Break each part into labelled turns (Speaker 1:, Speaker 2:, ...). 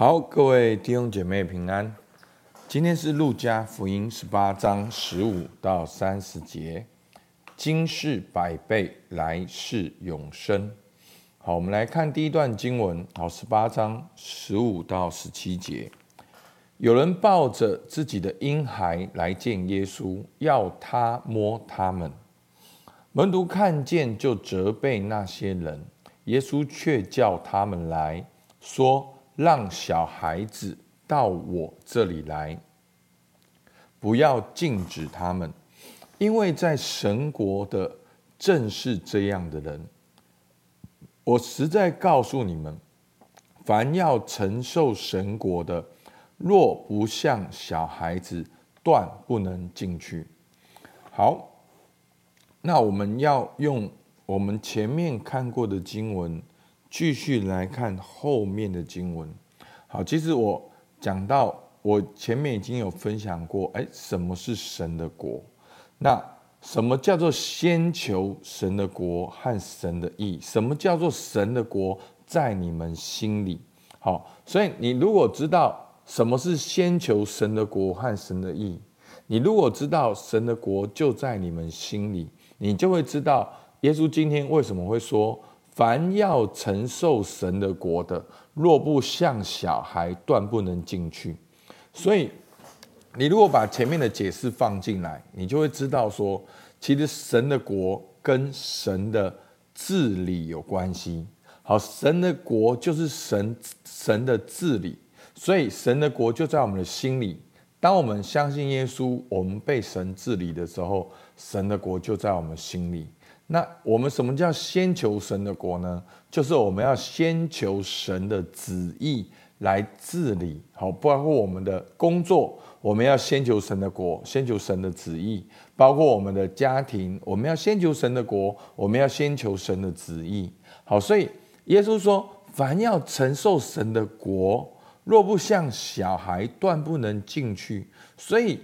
Speaker 1: 好，各位弟兄姐妹平安。今天是路加福音十八章十五到三十节，今世百倍，来世永生。好，我们来看第一段经文。好，十八章十五到十七节，有人抱着自己的婴孩来见耶稣，要他摸他们。门徒看见，就责备那些人。耶稣却叫他们来说。让小孩子到我这里来，不要禁止他们，因为在神国的正是这样的人。我实在告诉你们，凡要承受神国的，若不像小孩子，断不能进去。好，那我们要用我们前面看过的经文。继续来看后面的经文。好，其实我讲到，我前面已经有分享过，哎，什么是神的国？那什么叫做先求神的国和神的义？什么叫做神的国在你们心里？好，所以你如果知道什么是先求神的国和神的义，你如果知道神的国就在你们心里，你就会知道耶稣今天为什么会说。凡要承受神的国的，若不像小孩，断不能进去。所以，你如果把前面的解释放进来，你就会知道说，其实神的国跟神的治理有关系。好，神的国就是神神的治理，所以神的国就在我们的心里。当我们相信耶稣，我们被神治理的时候，神的国就在我们心里。那我们什么叫先求神的国呢？就是我们要先求神的旨意来治理，好，包括我们的工作，我们要先求神的国，先求神的旨意；包括我们的家庭，我们要先求神的国，我们要先求神的旨意。好，所以耶稣说，凡要承受神的国，若不像小孩，断不能进去。所以，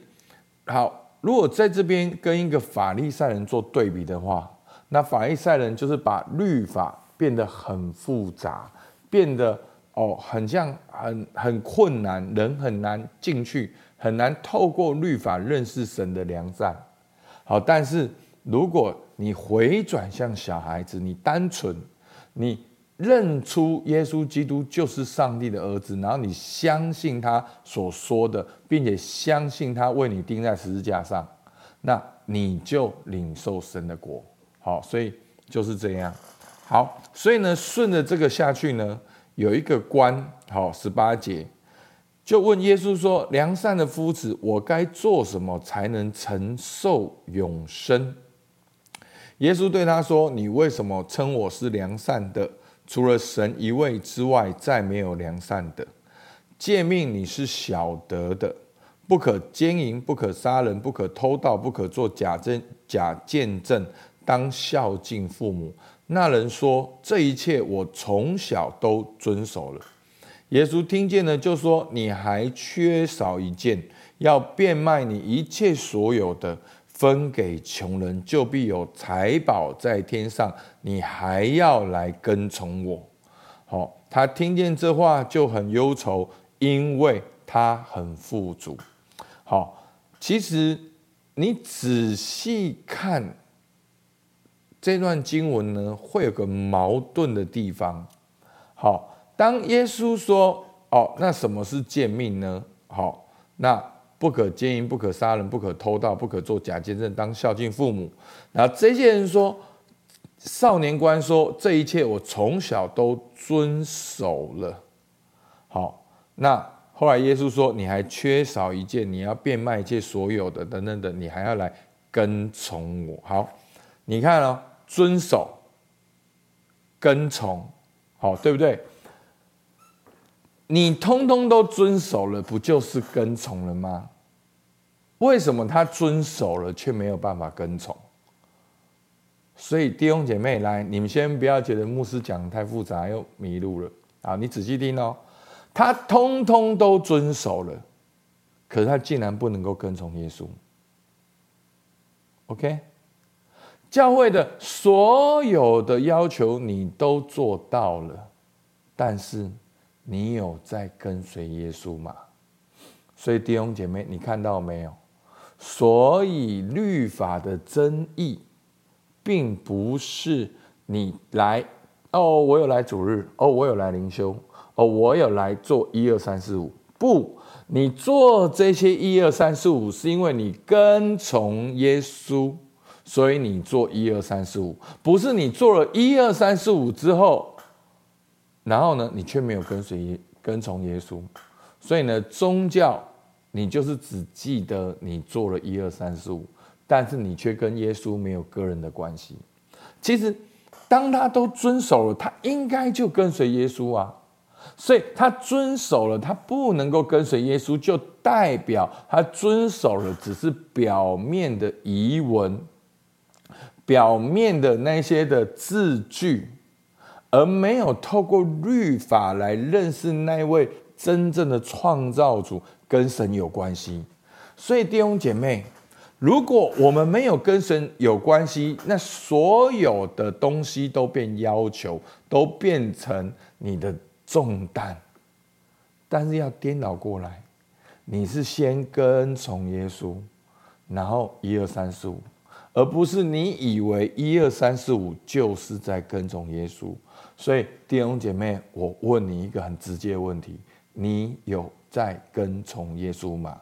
Speaker 1: 好，如果在这边跟一个法利赛人做对比的话。那法利赛人就是把律法变得很复杂，变得哦，很像很很困难，人很难进去，很难透过律法认识神的良善。好，但是如果你回转向小孩子，你单纯，你认出耶稣基督就是上帝的儿子，然后你相信他所说的，并且相信他为你钉在十字架上，那你就领受神的国。好，所以就是这样。好，所以呢，顺着这个下去呢，有一个官，好，十八节就问耶稣说：“良善的夫子，我该做什么才能承受永生？”耶稣对他说：“你为什么称我是良善的？除了神一位之外，再没有良善的。诫命你是晓得的：不可奸淫，不可杀人，不可偷盗，不可做假证假见证。”当孝敬父母。那人说：“这一切我从小都遵守了。”耶稣听见了，就说：“你还缺少一件，要变卖你一切所有的，分给穷人，就必有财宝在天上。你还要来跟从我。”好，他听见这话就很忧愁，因为他很富足。好，其实你仔细看。这段经文呢，会有个矛盾的地方。好，当耶稣说：“哦，那什么是贱命呢？”好，那不可奸淫，不可杀人，不可偷盗，不可做假见证，当孝敬父母。然后这些人说，少年官说：“这一切我从小都遵守了。”好，那后来耶稣说：“你还缺少一件，你要变卖一切所有的，等等等，你还要来跟从我。”好，你看哦。遵守、跟从，好，对不对？你通通都遵守了，不就是跟从了吗？为什么他遵守了却没有办法跟从？所以弟兄姐妹来，你们先不要觉得牧师讲得太复杂又迷路了啊！你仔细听哦，他通通都遵守了，可是他竟然不能够跟从耶稣。OK。教会的所有的要求你都做到了，但是你有在跟随耶稣吗？所以弟兄姐妹，你看到没有？所以律法的争议，并不是你来哦，我有来主日哦，我有来灵修哦，我有来做一二三四五。不，你做这些一二三四五，是因为你跟从耶稣，所以你做一二三四五，不是你做了一二三四五之后，然后呢，你却没有跟随跟从耶稣，所以呢，宗教。你就是只记得你做了一二三四五，但是你却跟耶稣没有个人的关系。其实，当他都遵守了，他应该就跟随耶稣啊。所以他遵守了，他不能够跟随耶稣，就代表他遵守了只是表面的仪文，表面的那些的字句，而没有透过律法来认识那位真正的创造主。跟神有关系，所以弟兄姐妹，如果我们没有跟神有关系，那所有的东西都变要求，都变成你的重担。但是要颠倒过来，你是先跟从耶稣，然后一二三四五，而不是你以为一二三四五就是在跟从耶稣。所以弟兄姐妹，我问你一个很直接的问题：你有？在跟从耶稣吗？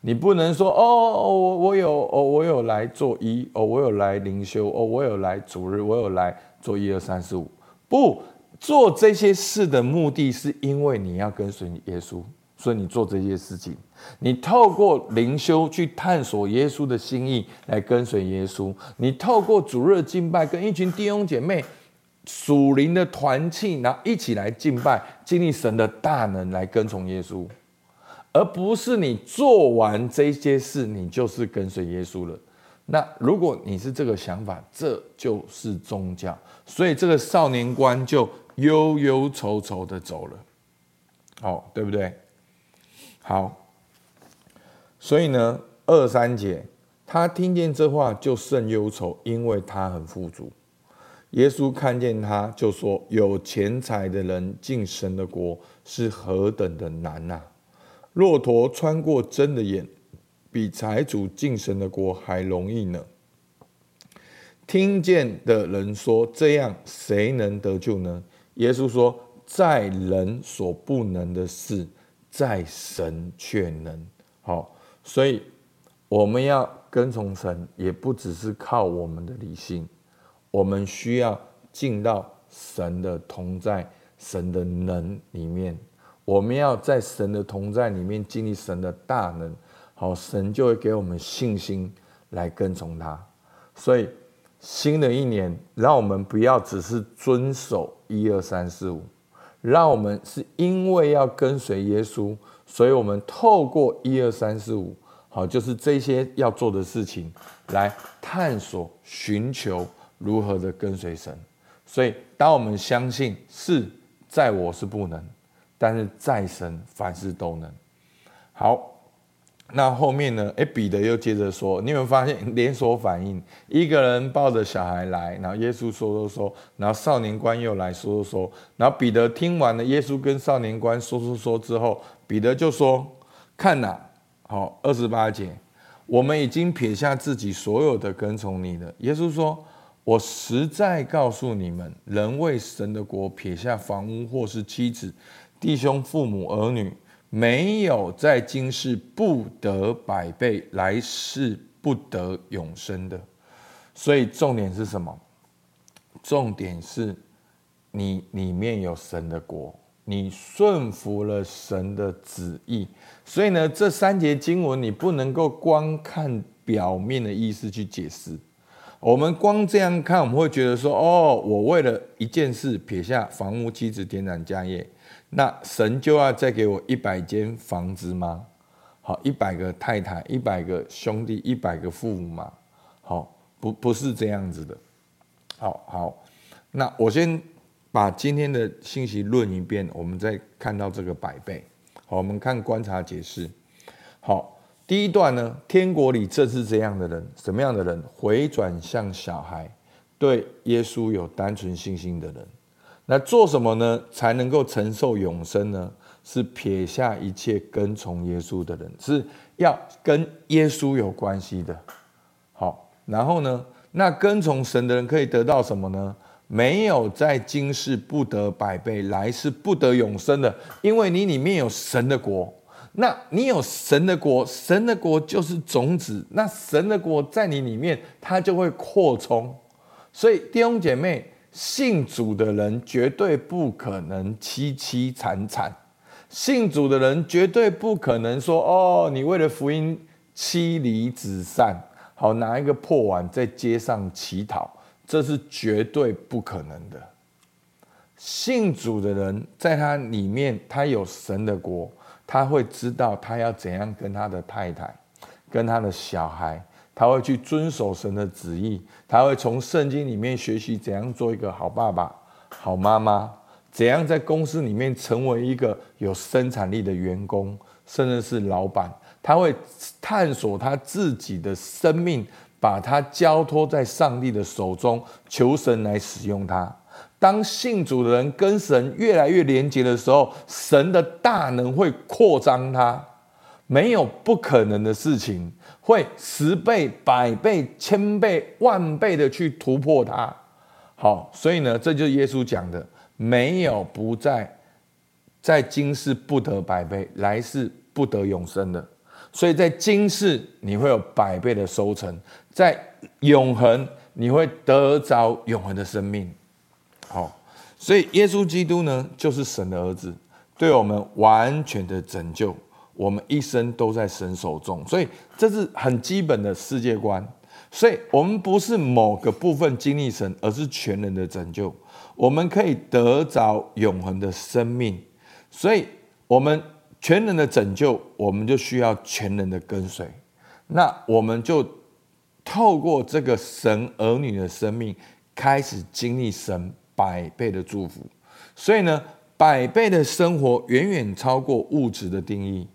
Speaker 1: 你不能说哦，我我有哦，我有来做一哦，我有来灵修哦，我有来主日，我有来做一二三四五。不做这些事的目的是因为你要跟随耶稣，所以你做这些事情。你透过灵修去探索耶稣的心意，来跟随耶稣。你透过主日敬拜，跟一群弟兄姐妹属灵的团契，然后一起来敬拜，经历神的大能，来跟从耶稣。而不是你做完这些事，你就是跟随耶稣了。那如果你是这个想法，这就是宗教。所以这个少年官就忧忧愁愁的走了。好，对不对？好。所以呢，二三节，他听见这话就甚忧愁，因为他很富足。耶稣看见他，就说：“有钱财的人进神的国是何等的难呐！”骆驼穿过针的眼，比财主进神的国还容易呢。听见的人说：“这样谁能得救呢？”耶稣说：“在人所不能的事，在神却能。”好，所以我们要跟从神，也不只是靠我们的理性，我们需要进到神的同在、神的能里面。我们要在神的同在里面经历神的大能，好，神就会给我们信心来跟从他。所以新的一年，让我们不要只是遵守一二三四五，让我们是因为要跟随耶稣，所以我们透过一二三四五，好，就是这些要做的事情，来探索、寻求如何的跟随神。所以，当我们相信是在我是不能。但是在神凡事都能。好，那后面呢？诶，彼得又接着说：“你有没有发现连锁反应？一个人抱着小孩来，然后耶稣说说说，然后少年官又来说说说，然后彼得听完了耶稣跟少年官说说说之后，彼得就说：‘看呐，好，二十八节，我们已经撇下自己所有的跟从你了。’耶稣说：‘我实在告诉你们，人为神的国撇下房屋或是妻子。’弟兄、父母、儿女，没有在今世不得百倍，来世不得永生的。所以重点是什么？重点是你里面有神的国，你顺服了神的旨意。所以呢，这三节经文你不能够光看表面的意思去解释。我们光这样看，我们会觉得说：哦，我为了一件事撇下房屋、妻子、田产、家业。那神就要再给我一百间房子吗？好，一百个太太，一百个兄弟，一百个父母吗？好，不，不是这样子的。好好，那我先把今天的信息论一遍，我们再看到这个百倍。好，我们看观察解释。好，第一段呢，天国里正是这样的人，什么样的人？回转向小孩，对耶稣有单纯信心的人。那做什么呢？才能够承受永生呢？是撇下一切跟从耶稣的人，是要跟耶稣有关系的。好，然后呢？那跟从神的人可以得到什么呢？没有在今世不得百倍，来世不得永生的，因为你里面有神的国。那你有神的国，神的国就是种子。那神的国在你里面，它就会扩充。所以弟兄姐妹，信主的人绝对不可能凄凄惨惨，信主的人绝对不可能说：“哦，你为了福音妻离子散，好拿一个破碗在街上乞讨。”这是绝对不可能的。信主的人在他里面，他有神的国，他会知道他要怎样跟他的太太、跟他的小孩，他会去遵守神的旨意，他会从圣经里面学习怎样做一个好爸爸、好妈妈，怎样在公司里面成为一个有生产力的员工，甚至是老板，他会探索他自己的生命。把它交托在上帝的手中，求神来使用它。当信主的人跟神越来越连结的时候，神的大能会扩张它，没有不可能的事情，会十倍、百倍、千倍、万倍的去突破它。好，所以呢，这就是耶稣讲的：没有不在，在今世不得百倍，来世不得永生的。所以在今世你会有百倍的收成，在永恒你会得着永恒的生命。好，所以耶稣基督呢，就是神的儿子，对我们完全的拯救，我们一生都在神手中。所以这是很基本的世界观。所以我们不是某个部分经历神，而是全人的拯救。我们可以得着永恒的生命。所以我们。全人的拯救，我们就需要全人的跟随。那我们就透过这个神儿女的生命，开始经历神百倍的祝福。所以呢，百倍的生活远远超过物质的定义。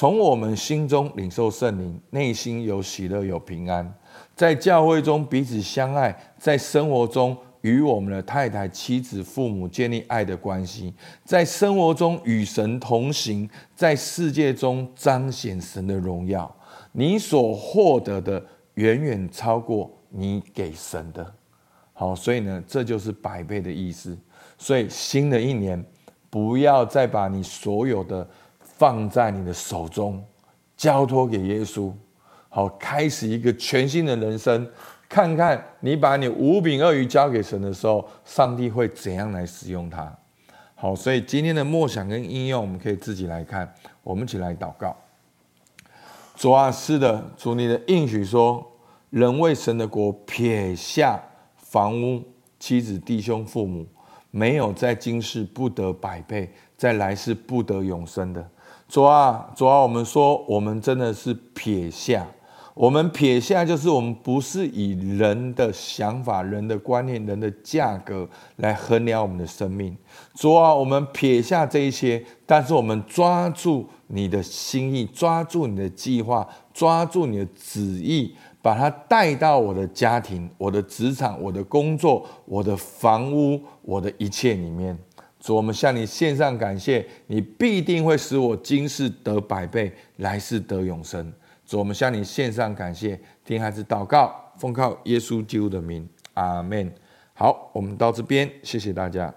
Speaker 1: 从我们心中领受圣灵，内心有喜乐有平安，在教会中彼此相爱，在生活中。与我们的太太、妻子、父母建立爱的关系，在生活中与神同行，在世界中彰显神的荣耀。你所获得的远远超过你给神的。好，所以呢，这就是百倍的意思。所以新的一年，不要再把你所有的放在你的手中，交托给耶稣。好，开始一个全新的人生。看看你把你五饼二鱼交给神的时候，上帝会怎样来使用它？好，所以今天的默想跟应用，我们可以自己来看。我们一起来祷告。主啊，是的，主你的应许说，人为神的国撇下房屋、妻子、弟兄、父母，没有在今世不得百倍，在来世不得永生的。主啊，主啊，我们说，我们真的是撇下。我们撇下，就是我们不是以人的想法、人的观念、人的价格来衡量我们的生命。主啊，我们撇下这一些，但是我们抓住你的心意，抓住你的计划，抓住你的旨意，把它带到我的家庭、我的职场、我的工作、我的房屋、我的一切里面。主，我们向你献上感谢，你必定会使我今世得百倍，来世得永生。主，我们向你献上感谢，听孩子祷告，奉靠耶稣基督的名，阿门。好，我们到这边，谢谢大家。